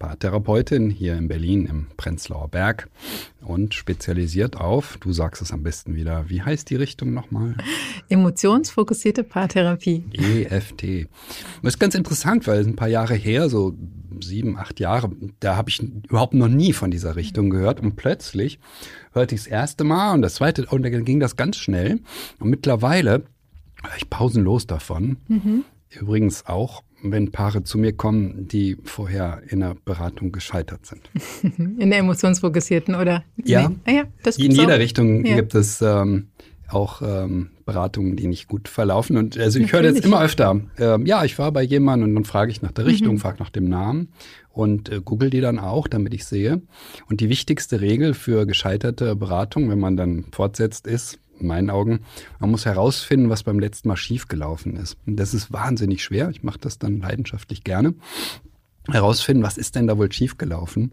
Paartherapeutin hier in Berlin im Prenzlauer Berg und spezialisiert auf, du sagst es am besten wieder, wie heißt die Richtung nochmal? Emotionsfokussierte Paartherapie. EFT. Das ist ganz interessant, weil es ein paar Jahre her, so sieben, acht Jahre, da habe ich überhaupt noch nie von dieser Richtung gehört und plötzlich hörte ich das erste Mal und das zweite, und dann ging das ganz schnell und mittlerweile höre ich pausenlos davon. Mhm. Übrigens auch wenn Paare zu mir kommen, die vorher in der Beratung gescheitert sind. In der emotionsfokussierten, oder? Ja, nee. ah, ja das in jeder auch. Richtung ja. gibt es ähm, auch ähm, Beratungen, die nicht gut verlaufen. Und also ich höre jetzt immer öfter, ähm, ja, ich war bei jemandem und dann frage ich nach der Richtung, mhm. frage nach dem Namen und äh, google die dann auch, damit ich sehe. Und die wichtigste Regel für gescheiterte Beratung, wenn man dann fortsetzt, ist, in meinen Augen. Man muss herausfinden, was beim letzten Mal schiefgelaufen ist. Und das ist wahnsinnig schwer. Ich mache das dann leidenschaftlich gerne. Herausfinden, was ist denn da wohl schiefgelaufen?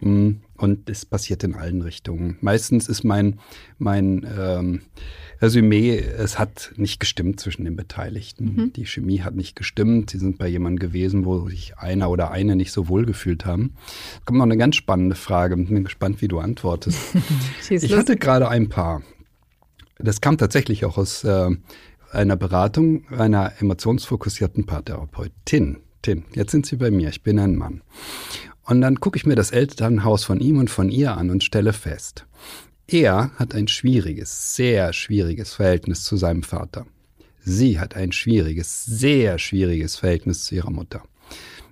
Hm, und es passiert in allen Richtungen. Meistens ist mein, mein ähm, Resümee, es hat nicht gestimmt zwischen den Beteiligten. Mhm. Die Chemie hat nicht gestimmt. Sie sind bei jemandem gewesen, wo sich einer oder eine nicht so wohl gefühlt haben. Da kommt noch eine ganz spannende Frage. Bin gespannt, wie du antwortest. ich hatte gerade ein Paar. Das kam tatsächlich auch aus äh, einer Beratung einer emotionsfokussierten Paartherapeutin. Tin, jetzt sind Sie bei mir, ich bin ein Mann. Und dann gucke ich mir das Elternhaus von ihm und von ihr an und stelle fest, er hat ein schwieriges, sehr schwieriges Verhältnis zu seinem Vater. Sie hat ein schwieriges, sehr schwieriges Verhältnis zu ihrer Mutter.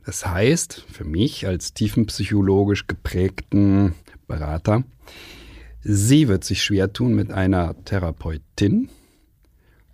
Das heißt, für mich als tiefenpsychologisch geprägten Berater, Sie wird sich schwer tun mit einer Therapeutin.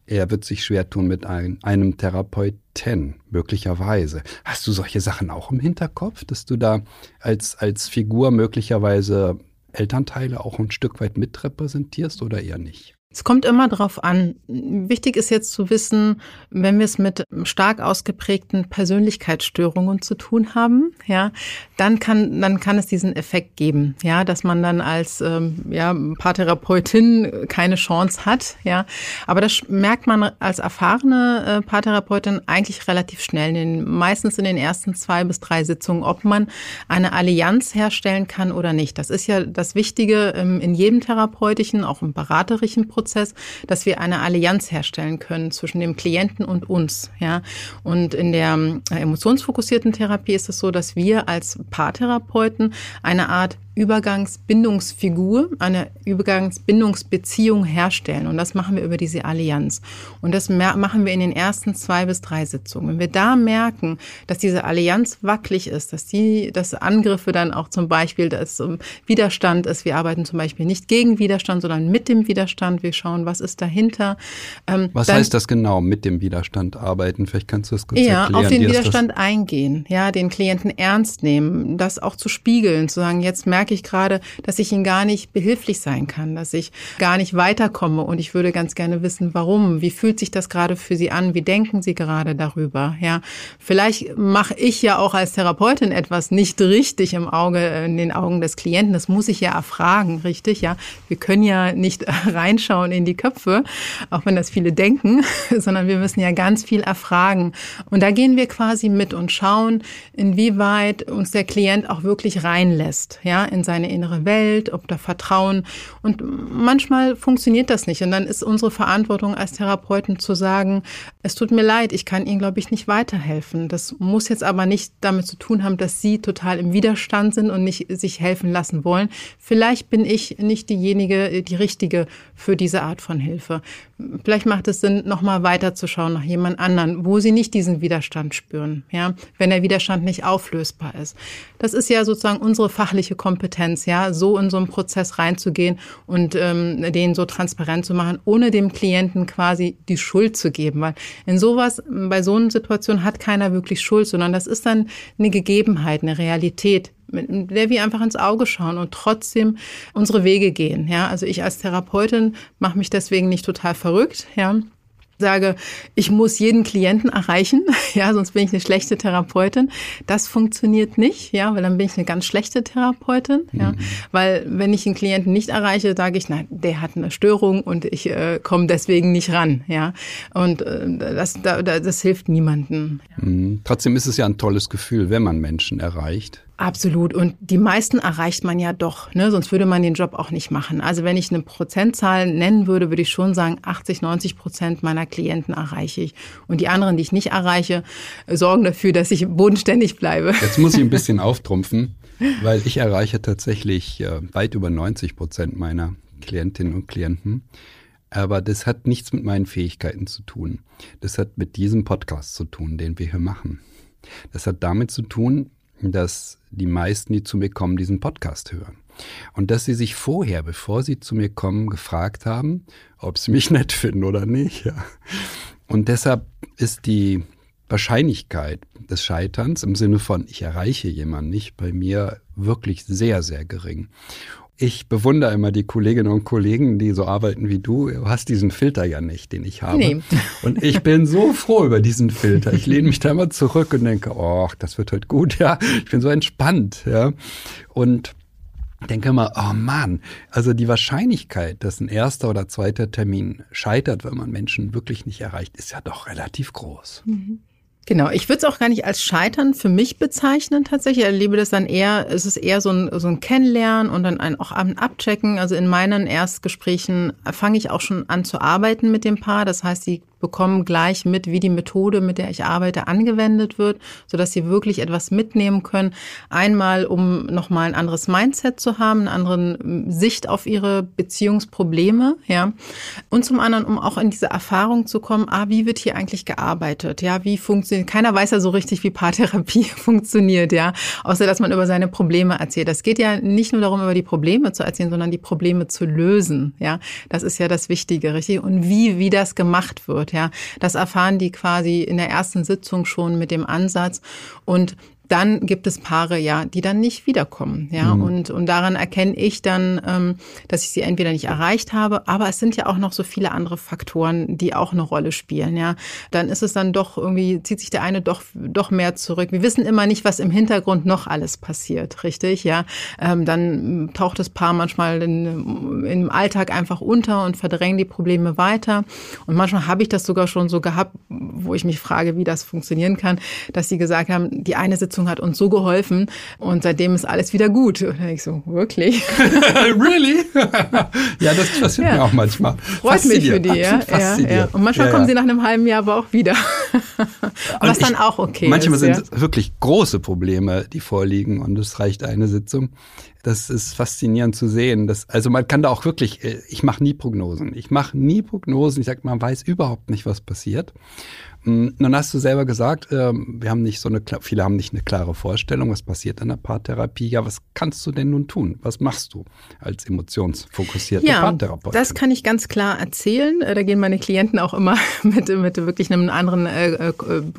Er wird sich schwer tun mit ein, einem Therapeuten, möglicherweise. Hast du solche Sachen auch im Hinterkopf, dass du da als, als Figur möglicherweise Elternteile auch ein Stück weit mitrepräsentierst oder eher nicht? Es kommt immer darauf an. Wichtig ist jetzt zu wissen, wenn wir es mit stark ausgeprägten Persönlichkeitsstörungen zu tun haben, ja, dann kann dann kann es diesen Effekt geben, ja, dass man dann als ähm, ja Paartherapeutin keine Chance hat, ja. Aber das merkt man als erfahrene äh, Paartherapeutin eigentlich relativ schnell, in den, meistens in den ersten zwei bis drei Sitzungen, ob man eine Allianz herstellen kann oder nicht. Das ist ja das Wichtige ähm, in jedem therapeutischen, auch im beraterischen Prozess Prozess, dass wir eine Allianz herstellen können zwischen dem Klienten und uns. Ja, und in der äh, emotionsfokussierten Therapie ist es so, dass wir als Paartherapeuten eine Art Übergangsbindungsfigur, eine Übergangsbindungsbeziehung herstellen. Und das machen wir über diese Allianz. Und das machen wir in den ersten zwei bis drei Sitzungen. Wenn wir da merken, dass diese Allianz wackelig ist, dass die, dass Angriffe dann auch zum Beispiel, dass Widerstand ist. Wir arbeiten zum Beispiel nicht gegen Widerstand, sondern mit dem Widerstand. Wir schauen, was ist dahinter. Ähm, was dann, heißt das genau, mit dem Widerstand arbeiten? Vielleicht kannst du es kurz ja, erklären. Ja, auf den Widerstand eingehen, ja, den Klienten ernst nehmen, das auch zu spiegeln, zu sagen, jetzt merke merke ich gerade, dass ich Ihnen gar nicht behilflich sein kann, dass ich gar nicht weiterkomme und ich würde ganz gerne wissen, warum. Wie fühlt sich das gerade für Sie an? Wie denken Sie gerade darüber? Ja, vielleicht mache ich ja auch als Therapeutin etwas nicht richtig im Auge, in den Augen des Klienten. Das muss ich ja erfragen, richtig? Ja, wir können ja nicht reinschauen in die Köpfe, auch wenn das viele denken, sondern wir müssen ja ganz viel erfragen. Und da gehen wir quasi mit und schauen, inwieweit uns der Klient auch wirklich reinlässt, ja, in in seine innere Welt, ob da Vertrauen. Und manchmal funktioniert das nicht. Und dann ist unsere Verantwortung als Therapeuten zu sagen, es tut mir leid, ich kann Ihnen, glaube ich, nicht weiterhelfen. Das muss jetzt aber nicht damit zu tun haben, dass Sie total im Widerstand sind und nicht sich helfen lassen wollen. Vielleicht bin ich nicht diejenige, die richtige für diese Art von Hilfe. Vielleicht macht es Sinn, nochmal weiterzuschauen nach jemand anderen, wo Sie nicht diesen Widerstand spüren, ja, wenn der Widerstand nicht auflösbar ist. Das ist ja sozusagen unsere fachliche Kompetenz Kompetenz, ja, so in so einen Prozess reinzugehen und ähm, den so transparent zu machen, ohne dem Klienten quasi die Schuld zu geben. Weil in sowas, bei so einer Situation hat keiner wirklich Schuld, sondern das ist dann eine Gegebenheit, eine Realität, mit der wir einfach ins Auge schauen und trotzdem unsere Wege gehen. Ja, also ich als Therapeutin mache mich deswegen nicht total verrückt. Ja, sage, ich muss jeden Klienten erreichen, ja, sonst bin ich eine schlechte Therapeutin. Das funktioniert nicht, ja, weil dann bin ich eine ganz schlechte Therapeutin, ja, mhm. weil wenn ich einen Klienten nicht erreiche, sage ich, nein, der hat eine Störung und ich äh, komme deswegen nicht ran, ja, und äh, das, da, das hilft niemandem. Mhm. Trotzdem ist es ja ein tolles Gefühl, wenn man Menschen erreicht. Absolut. Und die meisten erreicht man ja doch, ne? sonst würde man den Job auch nicht machen. Also wenn ich eine Prozentzahl nennen würde, würde ich schon sagen, 80, 90 Prozent meiner Klienten erreiche ich. Und die anderen, die ich nicht erreiche, sorgen dafür, dass ich bodenständig bleibe. Jetzt muss ich ein bisschen auftrumpfen, weil ich erreiche tatsächlich äh, weit über 90 Prozent meiner Klientinnen und Klienten. Aber das hat nichts mit meinen Fähigkeiten zu tun. Das hat mit diesem Podcast zu tun, den wir hier machen. Das hat damit zu tun, dass die meisten, die zu mir kommen, diesen Podcast hören. Und dass sie sich vorher, bevor sie zu mir kommen, gefragt haben, ob sie mich nett finden oder nicht. Ja. Und deshalb ist die Wahrscheinlichkeit des Scheiterns im Sinne von, ich erreiche jemanden nicht, bei mir wirklich sehr, sehr gering. Ich bewundere immer die Kolleginnen und Kollegen, die so arbeiten wie du. Du hast diesen Filter ja nicht, den ich habe. Nee. Und ich bin so froh über diesen Filter. Ich lehne mich da immer zurück und denke, oh, das wird heute gut, ja. Ich bin so entspannt, ja. Und denke immer, oh Mann, also die Wahrscheinlichkeit, dass ein erster oder zweiter Termin scheitert, wenn man Menschen wirklich nicht erreicht, ist ja doch relativ groß. Mhm. Genau, ich würde es auch gar nicht als Scheitern für mich bezeichnen tatsächlich. Ich erlebe das dann eher, es ist eher so ein, so ein Kennenlernen und dann ein, auch ein Abchecken. Also in meinen Erstgesprächen fange ich auch schon an zu arbeiten mit dem Paar. Das heißt, sie bekommen gleich mit, wie die Methode, mit der ich arbeite, angewendet wird, so dass sie wirklich etwas mitnehmen können. Einmal, um nochmal ein anderes Mindset zu haben, eine andere Sicht auf ihre Beziehungsprobleme, ja. Und zum anderen, um auch in diese Erfahrung zu kommen, ah, wie wird hier eigentlich gearbeitet? Ja, wie funktioniert, keiner weiß ja so richtig, wie Paartherapie funktioniert, ja. Außer, dass man über seine Probleme erzählt. Das geht ja nicht nur darum, über die Probleme zu erzählen, sondern die Probleme zu lösen, ja. Das ist ja das Wichtige, richtig? Und wie, wie das gemacht wird ja. Das erfahren die quasi in der ersten Sitzung schon mit dem Ansatz und dann gibt es Paare, ja, die dann nicht wiederkommen, ja, mhm. und und daran erkenne ich dann, ähm, dass ich sie entweder nicht erreicht habe, aber es sind ja auch noch so viele andere Faktoren, die auch eine Rolle spielen, ja. Dann ist es dann doch irgendwie zieht sich der eine doch doch mehr zurück. Wir wissen immer nicht, was im Hintergrund noch alles passiert, richtig, ja. Ähm, dann taucht das Paar manchmal in, im Alltag einfach unter und verdrängen die Probleme weiter. Und manchmal habe ich das sogar schon so gehabt, wo ich mich frage, wie das funktionieren kann, dass sie gesagt haben, die eine Sitzung Sitzung hat uns so geholfen und seitdem ist alles wieder gut. Und ich so, wirklich? really? ja, das passiert ja. mir auch manchmal. Freut mich für die, ja. ja, ja. Und manchmal kommen sie nach einem halben Jahr aber auch wieder. Was dann auch okay manchmal ist. Manchmal sind wirklich große Probleme, die vorliegen und es reicht eine Sitzung. Das ist faszinierend zu sehen. Das, also man kann da auch wirklich, äh, ich mache nie Prognosen. Ich mache nie Prognosen. Ich sage, man weiß überhaupt nicht, was passiert. Hm, nun hast du selber gesagt, ähm, wir haben nicht so eine, viele haben nicht eine klare Vorstellung, was passiert in der Paartherapie. Ja, was kannst du denn nun tun? Was machst du als emotionsfokussierte ja, Paartherapeutin? Das kann ich ganz klar erzählen. Äh, da gehen meine Klienten auch immer mit, mit wirklich einem anderen äh, äh,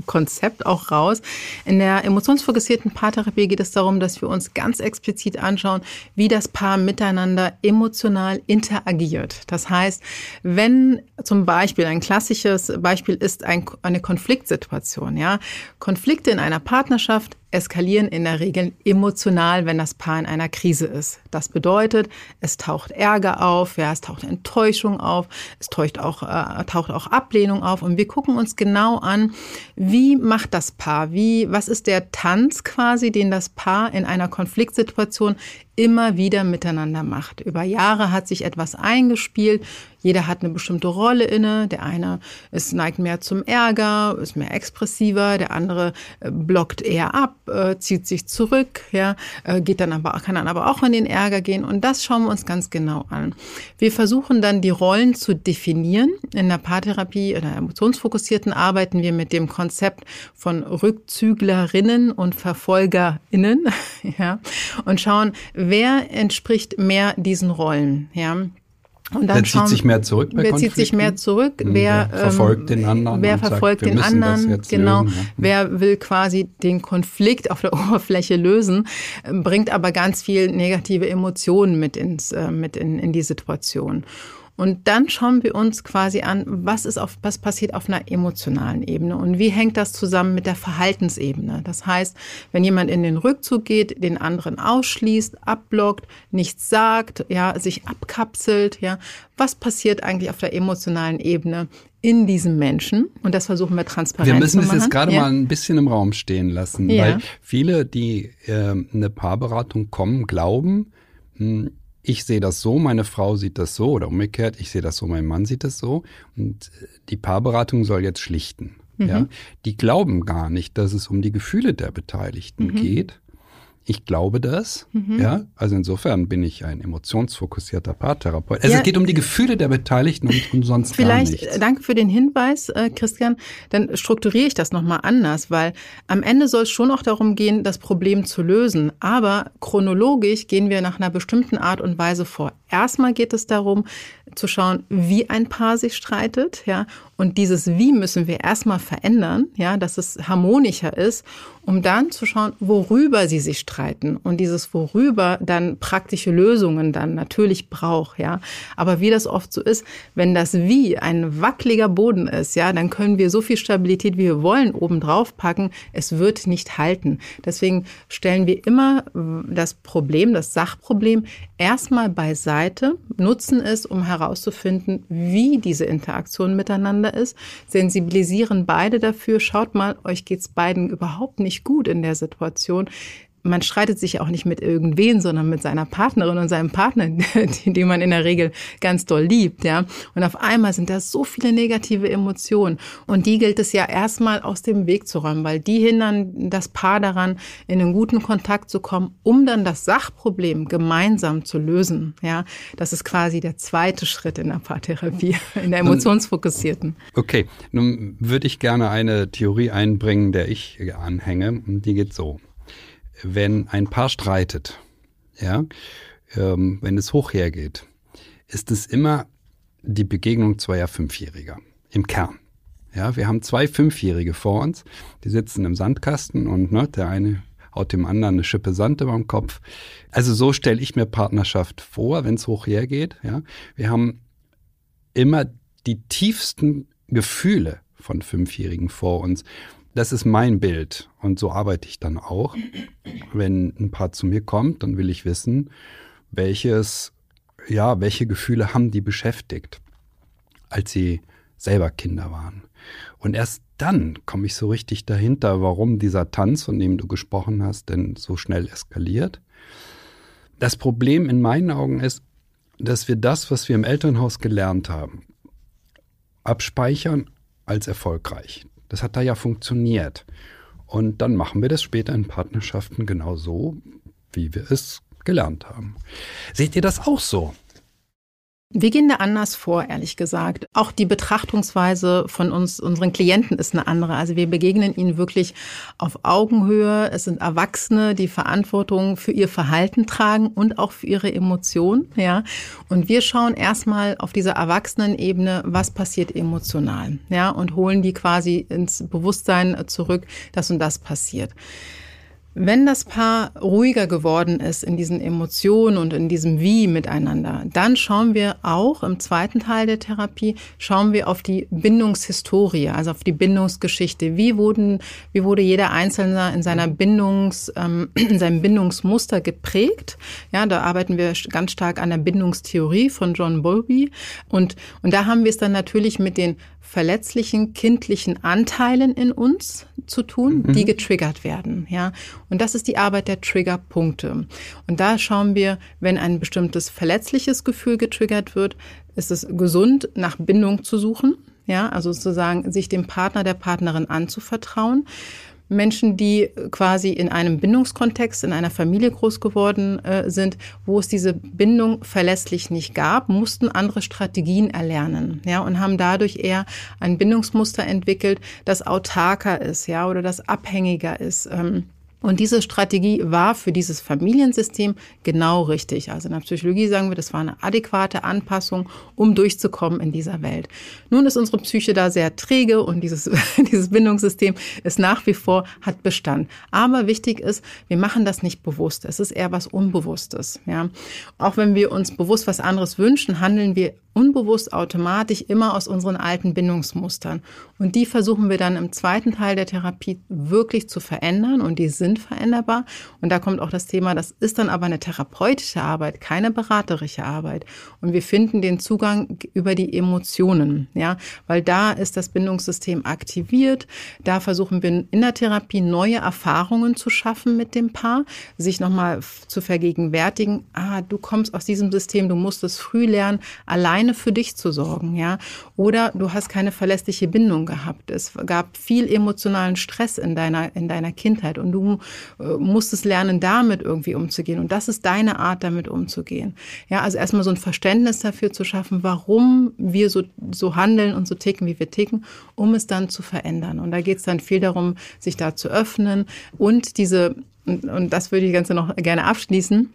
Konzept auch raus. In der emotionsfokussierten Paartherapie geht es darum, dass wir uns ganz explizit anschauen, wie das Paar miteinander emotional interagiert. Das heißt, wenn zum Beispiel ein klassisches Beispiel ist ein eine Konfliktsituation, ja. Konflikte in einer Partnerschaft eskalieren in der Regel emotional, wenn das Paar in einer Krise ist. Das bedeutet, es taucht Ärger auf, ja, es taucht Enttäuschung auf, es taucht auch, äh, taucht auch Ablehnung auf und wir gucken uns genau an, wie macht das Paar, wie, was ist der Tanz quasi, den das Paar in einer Konfliktsituation immer wieder miteinander macht. Über Jahre hat sich etwas eingespielt. Jeder hat eine bestimmte Rolle inne. Der eine ist neigt mehr zum Ärger, ist mehr expressiver. Der andere äh, blockt eher ab äh, zieht sich zurück, ja, äh, geht dann aber, kann dann aber auch in den Ärger gehen. Und das schauen wir uns ganz genau an. Wir versuchen dann die Rollen zu definieren. In der Paartherapie, in der emotionsfokussierten arbeiten wir mit dem Konzept von Rückzüglerinnen und VerfolgerInnen, ja, und schauen, wer entspricht mehr diesen Rollen, ja. Und dann wer zieht sich mehr zurück Wer zieht sich mehr zurück? Hm, wer, wer verfolgt den anderen? Wer verfolgt sagt, den anderen? Genau. Lösen, ja. Wer will quasi den Konflikt auf der Oberfläche lösen, bringt aber ganz viel negative Emotionen mit ins, äh, mit in, in die Situation. Und dann schauen wir uns quasi an, was ist auf, was passiert auf einer emotionalen Ebene und wie hängt das zusammen mit der Verhaltensebene. Das heißt, wenn jemand in den Rückzug geht, den anderen ausschließt, abblockt, nichts sagt, ja, sich abkapselt, ja, was passiert eigentlich auf der emotionalen Ebene in diesem Menschen und das versuchen wir transparent zu machen. Wir müssen es jetzt gerade ja. mal ein bisschen im Raum stehen lassen, ja. weil viele, die äh, eine Paarberatung kommen, glauben, mh, hm, ich sehe das so, meine Frau sieht das so oder umgekehrt, ich sehe das so, mein Mann sieht das so und äh, die Paarberatung soll jetzt schlichten. Mhm. Ja, die glauben gar nicht, dass es um die Gefühle der Beteiligten mhm. geht, ich glaube das. Mhm. Ja, also insofern bin ich ein emotionsfokussierter Paartherapeut. Also ja, es geht um die Gefühle der Beteiligten und, und sonst vielleicht, gar nichts. Danke für den Hinweis, äh, Christian. Dann strukturiere ich das nochmal anders, weil am Ende soll es schon auch darum gehen, das Problem zu lösen. Aber chronologisch gehen wir nach einer bestimmten Art und Weise vor. Erstmal geht es darum, zu schauen, wie ein Paar sich streitet, ja, und dieses Wie müssen wir erstmal verändern, ja, dass es harmonischer ist, um dann zu schauen, worüber sie sich streiten und dieses worüber dann praktische Lösungen dann natürlich braucht, ja. Aber wie das oft so ist, wenn das Wie ein wackeliger Boden ist, ja, dann können wir so viel Stabilität, wie wir wollen, oben drauf packen. Es wird nicht halten. Deswegen stellen wir immer das Problem, das Sachproblem erstmal beiseite, nutzen es, um herauszufinden, wie diese Interaktion miteinander ist, sensibilisieren beide dafür, schaut mal, euch geht's beiden überhaupt nicht gut in der Situation man streitet sich auch nicht mit irgendwen, sondern mit seiner Partnerin und seinem Partner, den, man in der Regel ganz doll liebt, ja. Und auf einmal sind da so viele negative Emotionen. Und die gilt es ja erstmal aus dem Weg zu räumen, weil die hindern das Paar daran, in einen guten Kontakt zu kommen, um dann das Sachproblem gemeinsam zu lösen, ja. Das ist quasi der zweite Schritt in der Paartherapie, in der emotionsfokussierten. Okay, nun würde ich gerne eine Theorie einbringen, der ich anhänge. Die geht so wenn ein Paar streitet, ja, ähm, wenn es hoch hergeht, ist es immer die Begegnung zweier Fünfjähriger im Kern. Ja, wir haben zwei Fünfjährige vor uns, die sitzen im Sandkasten und ne, der eine haut dem anderen eine Schippe Sand über den Kopf. Also so stelle ich mir Partnerschaft vor, wenn es hoch hergeht. Ja, wir haben immer die tiefsten Gefühle von Fünfjährigen vor uns das ist mein Bild und so arbeite ich dann auch. Wenn ein Paar zu mir kommt, dann will ich wissen, welches, ja, welche Gefühle haben die beschäftigt, als sie selber Kinder waren. Und erst dann komme ich so richtig dahinter, warum dieser Tanz, von dem du gesprochen hast, denn so schnell eskaliert. Das Problem in meinen Augen ist, dass wir das, was wir im Elternhaus gelernt haben, abspeichern als erfolgreich. Das hat da ja funktioniert. Und dann machen wir das später in Partnerschaften genau so, wie wir es gelernt haben. Seht ihr das auch so? Wir gehen da anders vor, ehrlich gesagt. Auch die Betrachtungsweise von uns, unseren Klienten ist eine andere. Also wir begegnen ihnen wirklich auf Augenhöhe. Es sind Erwachsene, die Verantwortung für ihr Verhalten tragen und auch für ihre Emotionen, ja. Und wir schauen erstmal auf dieser Erwachsenenebene, was passiert emotional, ja, und holen die quasi ins Bewusstsein zurück, dass und das passiert. Wenn das Paar ruhiger geworden ist in diesen Emotionen und in diesem Wie miteinander, dann schauen wir auch im zweiten Teil der Therapie, schauen wir auf die Bindungshistorie, also auf die Bindungsgeschichte. Wie wurden, wie wurde jeder Einzelne in seiner Bindungs, ähm, in seinem Bindungsmuster geprägt? Ja, da arbeiten wir ganz stark an der Bindungstheorie von John Bowlby. Und, und da haben wir es dann natürlich mit den verletzlichen kindlichen Anteilen in uns zu tun, mhm. die getriggert werden, ja. Und das ist die Arbeit der Triggerpunkte. Und da schauen wir, wenn ein bestimmtes verletzliches Gefühl getriggert wird, ist es gesund, nach Bindung zu suchen, ja, also sozusagen sich dem Partner, der Partnerin anzuvertrauen. Menschen, die quasi in einem Bindungskontext, in einer Familie groß geworden äh, sind, wo es diese Bindung verlässlich nicht gab, mussten andere Strategien erlernen, ja, und haben dadurch eher ein Bindungsmuster entwickelt, das autarker ist, ja, oder das abhängiger ist. Ähm, Und diese Strategie war für dieses Familiensystem genau richtig. Also in der Psychologie sagen wir, das war eine adäquate Anpassung, um durchzukommen in dieser Welt. Nun ist unsere Psyche da sehr träge und dieses, dieses Bindungssystem ist nach wie vor, hat Bestand. Aber wichtig ist, wir machen das nicht bewusst. Es ist eher was Unbewusstes. Ja. Auch wenn wir uns bewusst was anderes wünschen, handeln wir unbewusst automatisch immer aus unseren alten Bindungsmustern. Und die versuchen wir dann im zweiten Teil der Therapie wirklich zu verändern und die sind veränderbar. Und da kommt auch das Thema, das ist dann aber eine therapeutische Arbeit, keine beraterische Arbeit. Und wir finden den Zugang über die Emotionen, ja, weil da ist das Bindungssystem aktiviert. Da versuchen wir in der Therapie neue Erfahrungen zu schaffen mit dem Paar, sich nochmal zu vergegenwärtigen, ah, du kommst aus diesem System, du musst es früh lernen, allein alleine für dich zu sorgen, ja. Oder du hast keine verlässliche Bindung gehabt. Es gab viel emotionalen Stress in deiner, in deiner Kindheit und du äh, musstest lernen, damit irgendwie umzugehen. Und das ist deine Art, damit umzugehen. Ja, also erstmal so ein Verständnis dafür zu schaffen, warum wir so, so handeln und so ticken, wie wir ticken, um es dann zu verändern. Und da geht es dann viel darum, sich da zu öffnen und diese, und, und das würde ich ganz noch gerne abschließen,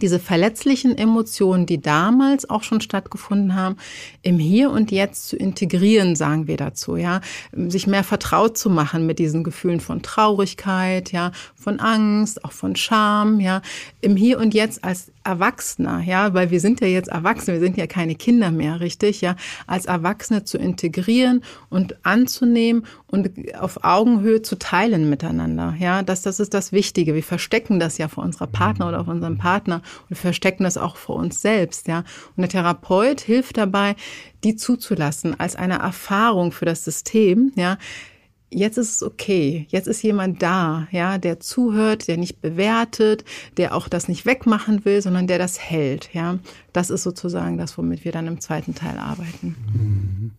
diese verletzlichen Emotionen, die damals auch schon stattgefunden haben, im Hier und Jetzt zu integrieren, sagen wir dazu, ja, sich mehr vertraut zu machen mit diesen Gefühlen von Traurigkeit, ja, von Angst, auch von Scham, ja, im Hier und Jetzt als Erwachsener, ja, weil wir sind ja jetzt Erwachsene, wir sind ja keine Kinder mehr, richtig, ja, als Erwachsene zu integrieren und anzunehmen und auf Augenhöhe zu teilen miteinander, ja, das, das ist das Wichtige. Wir verstecken das ja vor unserer Partner oder vor unserem Partner und wir verstecken das auch vor uns selbst, ja. Und der Therapeut hilft dabei, die zuzulassen als eine Erfahrung für das System, ja, jetzt ist es okay. Jetzt ist jemand da, ja, der zuhört, der nicht bewertet, der auch das nicht wegmachen will, sondern der das hält, ja. Das ist sozusagen das, womit wir dann im zweiten Teil arbeiten. Mhm.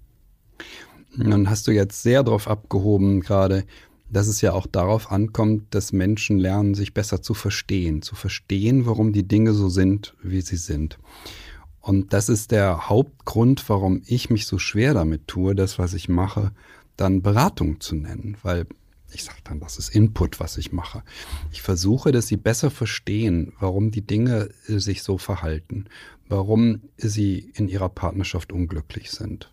Dann hast du jetzt sehr darauf abgehoben gerade, dass es ja auch darauf ankommt, dass Menschen lernen, sich besser zu verstehen, zu verstehen, warum die Dinge so sind, wie sie sind. Und das ist der Hauptgrund, warum ich mich so schwer damit tue, das, was ich mache, dann Beratung zu nennen, weil ich sage dann, das ist Input, was ich mache. Ich versuche, dass sie besser verstehen, warum die Dinge äh, sich so verhalten, warum sie in ihrer Partnerschaft unglücklich sind.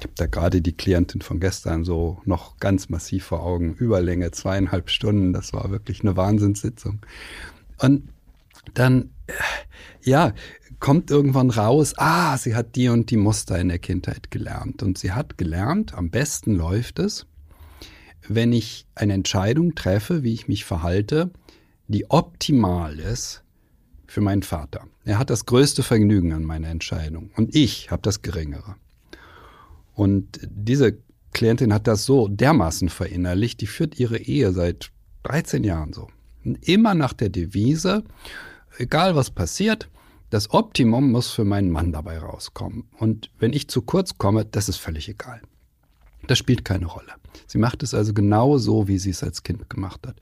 Ich habe da gerade die Klientin von gestern so noch ganz massiv vor Augen, Überlänge zweieinhalb Stunden, das war wirklich eine Wahnsinnssitzung. Und dann, äh, ja, kommt irgendwann raus, ah, sie hat die und die Muster in der Kindheit gelernt. Und sie hat gelernt, am besten läuft es, wenn ich eine Entscheidung treffe, wie ich mich verhalte, die optimal ist für meinen Vater. Er hat das größte Vergnügen an meiner Entscheidung und ich habe das geringere. Und diese Klientin hat das so dermaßen verinnerlicht, die führt ihre Ehe seit 13 Jahren so. Immer nach der Devise, egal was passiert, das Optimum muss für meinen Mann dabei rauskommen. Und wenn ich zu kurz komme, das ist völlig egal. Das spielt keine Rolle. Sie macht es also genau so, wie sie es als Kind gemacht hat.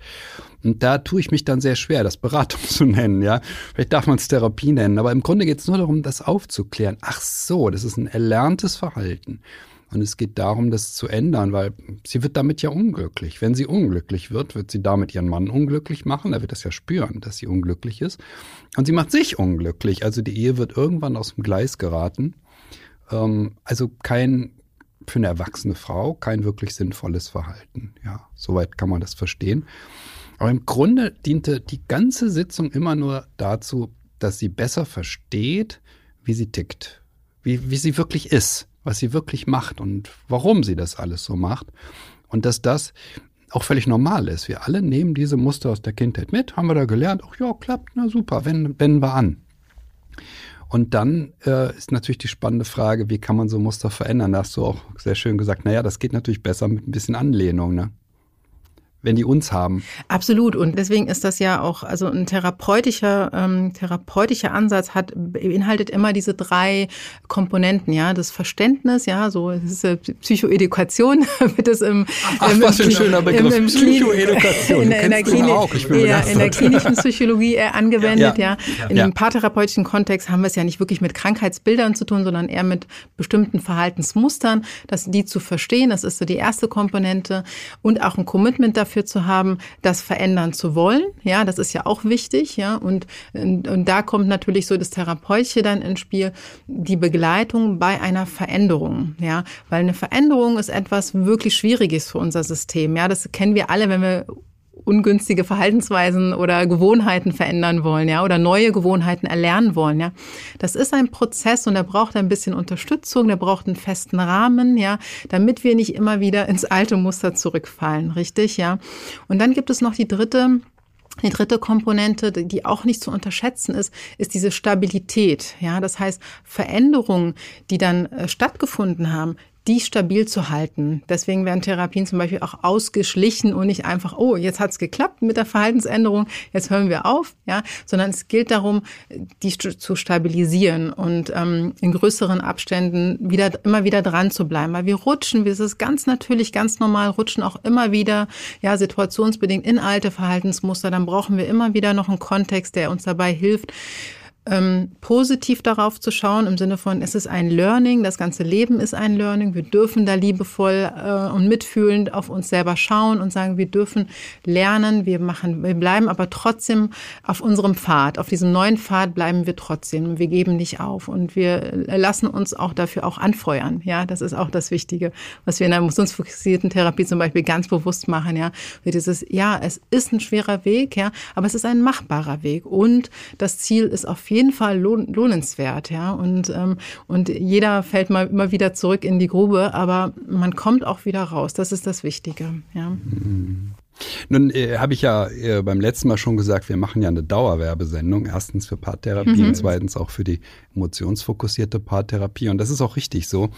Und da tue ich mich dann sehr schwer, das Beratung zu nennen, ja. Vielleicht darf man es Therapie nennen, aber im Grunde geht es nur darum, das aufzuklären. Ach so, das ist ein erlerntes Verhalten. Und es geht darum, das zu ändern, weil sie wird damit ja unglücklich. Wenn sie unglücklich wird, wird sie damit ihren Mann unglücklich machen. Er wird das ja spüren, dass sie unglücklich ist. Und sie macht sich unglücklich. Also die Ehe wird irgendwann aus dem Gleis geraten. Ähm, also kein, für eine erwachsene Frau, kein wirklich sinnvolles Verhalten. Ja, soweit kann man das verstehen. Aber im Grunde diente die ganze Sitzung immer nur dazu, dass sie besser versteht, wie sie tickt, wie, wie sie wirklich ist was sie wirklich macht und warum sie das alles so macht. Und dass das auch völlig normal ist. Wir alle nehmen diese Muster aus der Kindheit mit, haben wir da gelernt, ach ja, klappt, na super, wenden, wenden wir an. Und dann äh, ist natürlich die spannende Frage, wie kann man so Muster verändern? Da hast du auch sehr schön gesagt, naja, das geht natürlich besser mit ein bisschen Anlehnung. Ne? Wenn die uns haben. Absolut. Und deswegen ist das ja auch, also ein therapeutischer, ähm, therapeutischer Ansatz hat, beinhaltet immer diese drei Komponenten, ja. Das Verständnis, ja, so, ist äh, Psychoedukation, wird es im, Ach, im, was für ein schöner Begriff. Im, im Psychoedukation. In, in, der, Klinik, auch, ich bin ja, in der klinischen Psychologie äh, angewendet, ja. ja. In ja. dem paartherapeutischen Kontext haben wir es ja nicht wirklich mit Krankheitsbildern zu tun, sondern eher mit bestimmten Verhaltensmustern, dass die zu verstehen, das ist so die erste Komponente und auch ein Commitment dafür, dafür zu haben, das verändern zu wollen. Ja, das ist ja auch wichtig. Ja, und, und, und da kommt natürlich so das Therapeutische dann ins Spiel, die Begleitung bei einer Veränderung. Ja, weil eine Veränderung ist etwas wirklich Schwieriges für unser System. Ja, das kennen wir alle, wenn wir ungünstige Verhaltensweisen oder Gewohnheiten verändern wollen, ja, oder neue Gewohnheiten erlernen wollen, ja. Das ist ein Prozess und der braucht ein bisschen Unterstützung, der braucht einen festen Rahmen, ja, damit wir nicht immer wieder ins alte Muster zurückfallen, richtig, ja. Und dann gibt es noch die dritte die dritte Komponente, die auch nicht zu unterschätzen ist, ist diese Stabilität. Ja, das heißt, Veränderungen, die dann äh, stattgefunden haben, die stabil zu halten. Deswegen werden Therapien zum Beispiel auch ausgeschlichen und nicht einfach, oh, jetzt hat's geklappt mit der Verhaltensänderung, jetzt hören wir auf, ja, sondern es gilt darum, die zu stabilisieren und ähm, in größeren Abständen wieder immer wieder dran zu bleiben, weil wir rutschen, wir ist ganz natürlich, ganz normal, rutschen auch immer wieder, ja, situationsbedingt in alte Verhaltensmuster. Dann brauchen wir immer wieder noch einen Kontext, der uns dabei hilft, ähm, positiv darauf zu schauen, im Sinne von, es ist ein Learning, das ganze Leben ist ein Learning. Wir dürfen da liebevoll äh, und mitfühlend auf uns selber schauen und sagen, wir dürfen lernen, wir machen, wir bleiben aber trotzdem auf unserem Pfad, auf diesem neuen Pfad bleiben wir trotzdem. Wir geben nicht auf und wir lassen uns auch dafür auch anfeuern. Ja, das ist auch das Wichtige, was wir in der emotionsfokussierten Therapie zum Beispiel ganz bewusst machen. Ja, für dieses, ja, es ist ein schwerer Weg, ja, aber es ist ein machbarer Weg und das Ziel ist auf jeden jeden Fall lohn, lohnenswert, ja. Und, ähm, und jeder fällt mal immer wieder zurück in die Grube, aber man kommt auch wieder raus. Das ist das Wichtige, ja. Mhm. Nun äh, habe ich ja äh, beim letzten Mal schon gesagt, wir machen ja eine Dauerwerbesendung. Erstens für Paartherapie mhm. und zweitens auch für die emotionsfokussierte Paartherapie. Und das ist auch richtig so.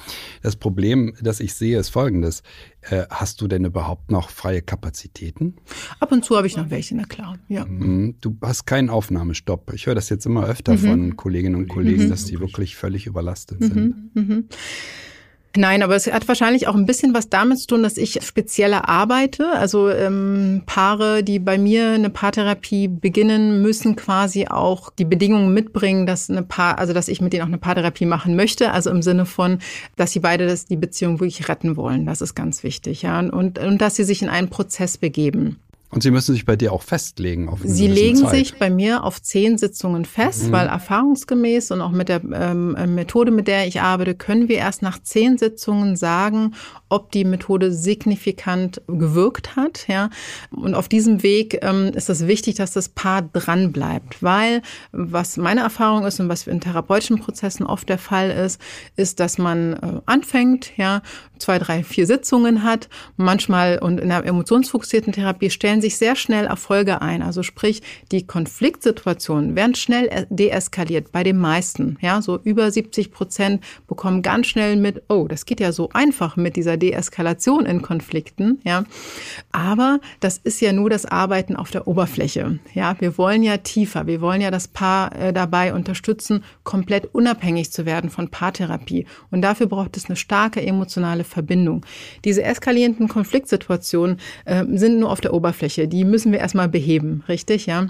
Das Problem, das ich sehe, ist folgendes. Äh, hast du denn überhaupt noch freie Kapazitäten? Ab und zu habe ich noch welche, na klar. Ja. Mhm. Du hast keinen Aufnahmestopp. Ich höre das jetzt immer öfter mhm. von Kolleginnen und Kollegen, mhm. dass die wirklich völlig überlastet sind. Nein, aber es hat wahrscheinlich auch ein bisschen was damit zu tun, dass ich spezieller arbeite. Also ähm, Paare, die bei mir eine Paartherapie beginnen, müssen quasi auch die Bedingungen mitbringen, dass eine Paar, also dass ich mit denen auch eine Paartherapie machen möchte. Also im Sinne von, dass sie beide das, die Beziehung wirklich retten wollen. Das ist ganz wichtig, ja. Und, und dass sie sich in einen Prozess begeben. Und Sie müssen sich bei dir auch festlegen auf Sie legen Zeit. sich bei mir auf zehn Sitzungen fest, mhm. weil erfahrungsgemäß und auch mit der ähm, Methode, mit der ich arbeite, können wir erst nach zehn Sitzungen sagen, ob die Methode signifikant gewirkt hat. Ja, und auf diesem Weg ähm, ist es wichtig, dass das Paar dran bleibt, weil was meine Erfahrung ist und was in therapeutischen Prozessen oft der Fall ist, ist, dass man äh, anfängt, ja, zwei, drei, vier Sitzungen hat, manchmal und in der emotionsfokussierten Therapie stellen sich sehr schnell Erfolge ein. Also sprich, die Konfliktsituationen werden schnell deeskaliert bei den meisten. Ja, so über 70 Prozent bekommen ganz schnell mit, oh, das geht ja so einfach mit dieser Deeskalation in Konflikten. Ja, aber das ist ja nur das Arbeiten auf der Oberfläche. Ja, wir wollen ja tiefer. Wir wollen ja das Paar äh, dabei unterstützen, komplett unabhängig zu werden von Paartherapie. Und dafür braucht es eine starke emotionale Verbindung. Diese eskalierenden Konfliktsituationen äh, sind nur auf der Oberfläche. Die müssen wir erstmal beheben, richtig? Ja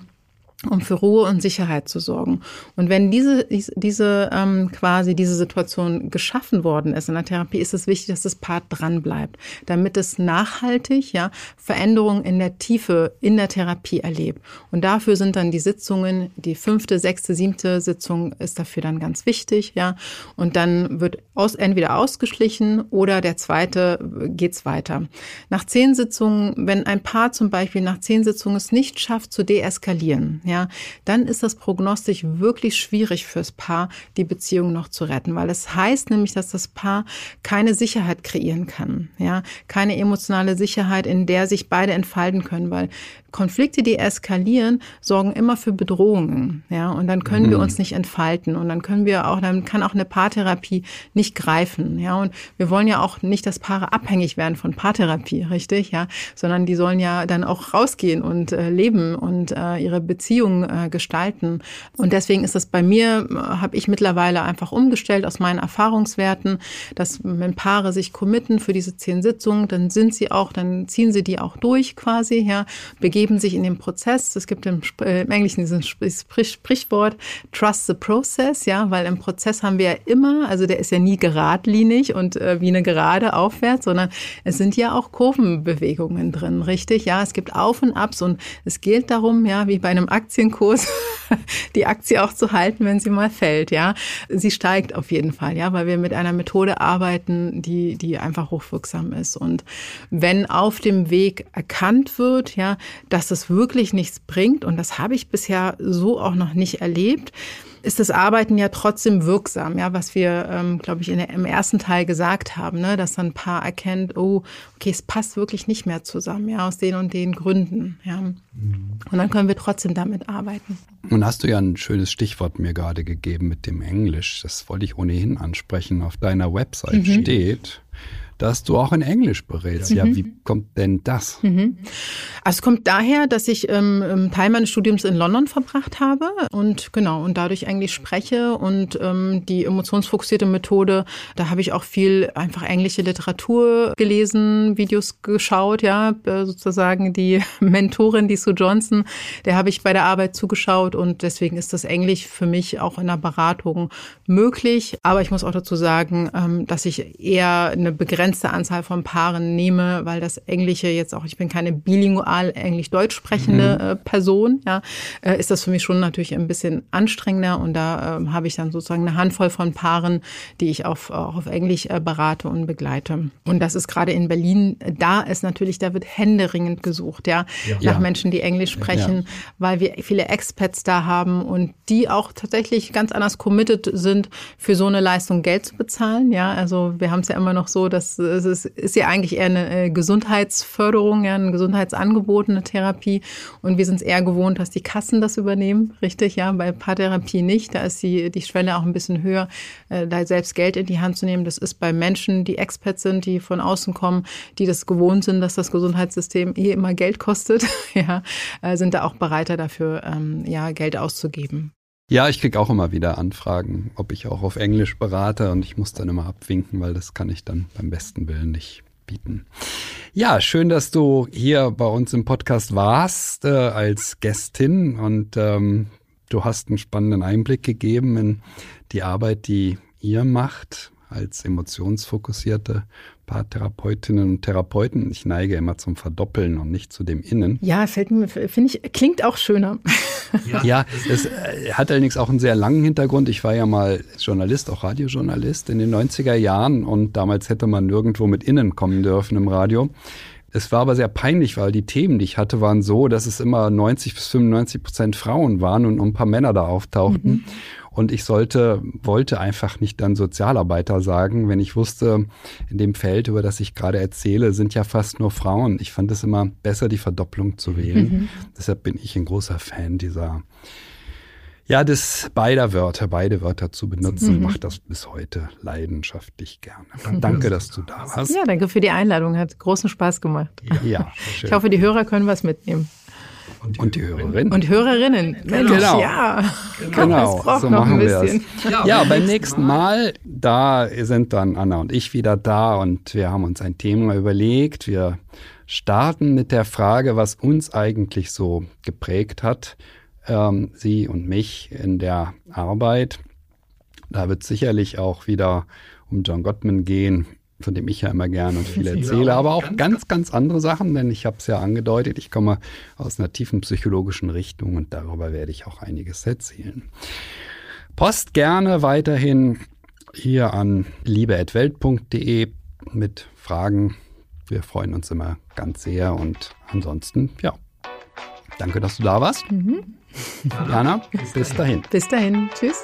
um für Ruhe und Sicherheit zu sorgen. Und wenn diese, diese ähm, quasi diese Situation geschaffen worden ist in der Therapie, ist es wichtig, dass das Paar dran bleibt, damit es nachhaltig ja Veränderungen in der Tiefe in der Therapie erlebt. Und dafür sind dann die Sitzungen, die fünfte, sechste, siebte Sitzung ist dafür dann ganz wichtig, ja. Und dann wird aus, entweder ausgeschlichen oder der zweite geht's weiter. Nach zehn Sitzungen, wenn ein Paar zum Beispiel nach zehn Sitzungen es nicht schafft zu deeskalieren, ja, dann ist das prognostisch wirklich schwierig fürs Paar, die Beziehung noch zu retten, weil es heißt nämlich, dass das Paar keine Sicherheit kreieren kann, ja, keine emotionale Sicherheit, in der sich beide entfalten können, weil Konflikte, die eskalieren, sorgen immer für Bedrohungen, ja, und dann können mhm. wir uns nicht entfalten und dann können wir auch, dann kann auch eine Paartherapie nicht greifen, ja, und wir wollen ja auch nicht, dass Paare abhängig werden von Paartherapie, richtig, ja, sondern die sollen ja dann auch rausgehen und äh, leben und äh, ihre Beziehung Beziehung äh, gestalten. Und deswegen ist das bei mir, äh, habe ich mittlerweile einfach umgestellt aus meinen Erfahrungswerten, dass wenn Paare sich committen für diese zehn Sitzungen, dann sind sie auch, dann ziehen sie die auch durch quasi, ja, begeben sich in den Prozess. Es gibt im, äh, im Englischen dieses Sprichwort Trust the Process, ja, weil im Prozess haben wir ja immer, also der ist ja nie geradlinig und äh, wie eine Gerade aufwärts, sondern es sind ja auch Kurvenbewegungen drin, richtig? Ja, es gibt Auf und Abs und es gilt darum, ja, wie bei einem Aktienkurs, die Aktie auch zu halten, wenn sie mal fällt, ja. Sie steigt auf jeden Fall, ja, weil wir mit einer Methode arbeiten, die, die einfach hochwirksam ist. Und wenn auf dem Weg erkannt wird, ja, dass es wirklich nichts bringt, und das habe ich bisher so auch noch nicht erlebt, ist das Arbeiten ja trotzdem wirksam, ja, was wir, ähm, glaube ich, in der, im ersten Teil gesagt haben, ne, dass dann ein Paar erkennt, oh, okay, es passt wirklich nicht mehr zusammen, ja, aus den und den Gründen, ja. Und dann können wir trotzdem damit arbeiten. Nun hast du ja ein schönes Stichwort mir gerade gegeben mit dem Englisch. Das wollte ich ohnehin ansprechen. Auf deiner Website mhm. steht, dass du auch in Englisch berätst. Ja, mhm. wie kommt denn das? Mhm. Also es kommt daher, dass ich ähm, Teil meines Studiums in London verbracht habe und genau und dadurch Englisch spreche und ähm, die emotionsfokussierte Methode, da habe ich auch viel einfach englische Literatur gelesen, Videos geschaut, ja, äh, sozusagen die Mentorin, die Sue Johnson, der habe ich bei der Arbeit zugeschaut und deswegen ist das Englisch für mich auch in der Beratung möglich. Aber ich muss auch dazu sagen, ähm, dass ich eher eine begrenzte begrenzte Anzahl von Paaren nehme, weil das Englische jetzt auch, ich bin keine bilingual Englisch-Deutsch sprechende mhm. äh, Person, ja, äh, ist das für mich schon natürlich ein bisschen anstrengender und da äh, habe ich dann sozusagen eine Handvoll von Paaren, die ich auf, auch auf Englisch äh, berate und begleite. Und das ist gerade in Berlin, da ist natürlich, da wird händeringend gesucht, ja, ja. nach ja. Menschen, die Englisch sprechen, ja. weil wir viele Expats da haben und die auch tatsächlich ganz anders committed sind, für so eine Leistung Geld zu bezahlen, ja, also wir haben es ja immer noch so, dass es ist, ist ja eigentlich eher eine äh, Gesundheitsförderung, ja, ein Gesundheitsangebot, eine Therapie. Und wir sind es eher gewohnt, dass die Kassen das übernehmen, richtig, ja. Bei Paartherapie nicht. Da ist die, die Schwelle auch ein bisschen höher, äh, da selbst Geld in die Hand zu nehmen. Das ist bei Menschen, die Experts sind, die von außen kommen, die das gewohnt sind, dass das Gesundheitssystem eh immer Geld kostet, ja, äh, sind da auch bereiter dafür, ähm, ja, Geld auszugeben. Ja, ich krieg auch immer wieder Anfragen, ob ich auch auf Englisch berate und ich muss dann immer abwinken, weil das kann ich dann beim besten Willen nicht bieten. Ja, schön, dass du hier bei uns im Podcast warst äh, als Gästin und ähm, du hast einen spannenden Einblick gegeben in die Arbeit, die ihr macht als emotionsfokussierte Paartherapeutinnen und Therapeuten. Ich neige immer zum Verdoppeln und nicht zu dem Innen. Ja, fällt mir, finde ich, klingt auch schöner. Ja, ja es äh, hat allerdings auch einen sehr langen Hintergrund. Ich war ja mal Journalist, auch Radiojournalist in den 90er Jahren und damals hätte man nirgendwo mit Innen kommen dürfen im Radio. Es war aber sehr peinlich, weil die Themen, die ich hatte, waren so, dass es immer 90 bis 95 Prozent Frauen waren und ein paar Männer da auftauchten. Mhm. Und ich sollte, wollte einfach nicht dann Sozialarbeiter sagen, wenn ich wusste, in dem Feld, über das ich gerade erzähle, sind ja fast nur Frauen. Ich fand es immer besser, die Verdopplung zu wählen. Mhm. Deshalb bin ich ein großer Fan dieser ja, das beider Wörter, beide Wörter zu benutzen, mhm. macht das bis heute leidenschaftlich gerne. Danke, dass du da warst. Ja, danke für die Einladung. Hat großen Spaß gemacht. Ja, schön. Ich hoffe, die Hörer können was mitnehmen. Und die, und die Hörerinnen. Und Hörerinnen. Mensch, genau. Ja, genau. genau. so machen wir es. Ja, ja, beim nächsten Mal, da sind dann Anna und ich wieder da und wir haben uns ein Thema überlegt. Wir starten mit der Frage, was uns eigentlich so geprägt hat ähm, sie und mich in der Arbeit. Da wird sicherlich auch wieder um John Gottman gehen, von dem ich ja immer gerne und viel erzähle, aber auch ganz, ganz andere Sachen, denn ich habe es ja angedeutet, ich komme aus einer tiefen psychologischen Richtung und darüber werde ich auch einiges erzählen. Post gerne weiterhin hier an liebe.welt.de mit Fragen. Wir freuen uns immer ganz sehr und ansonsten, ja, danke, dass du da warst. Mhm. Jana, bis dahin. Bis dahin. Tschüss.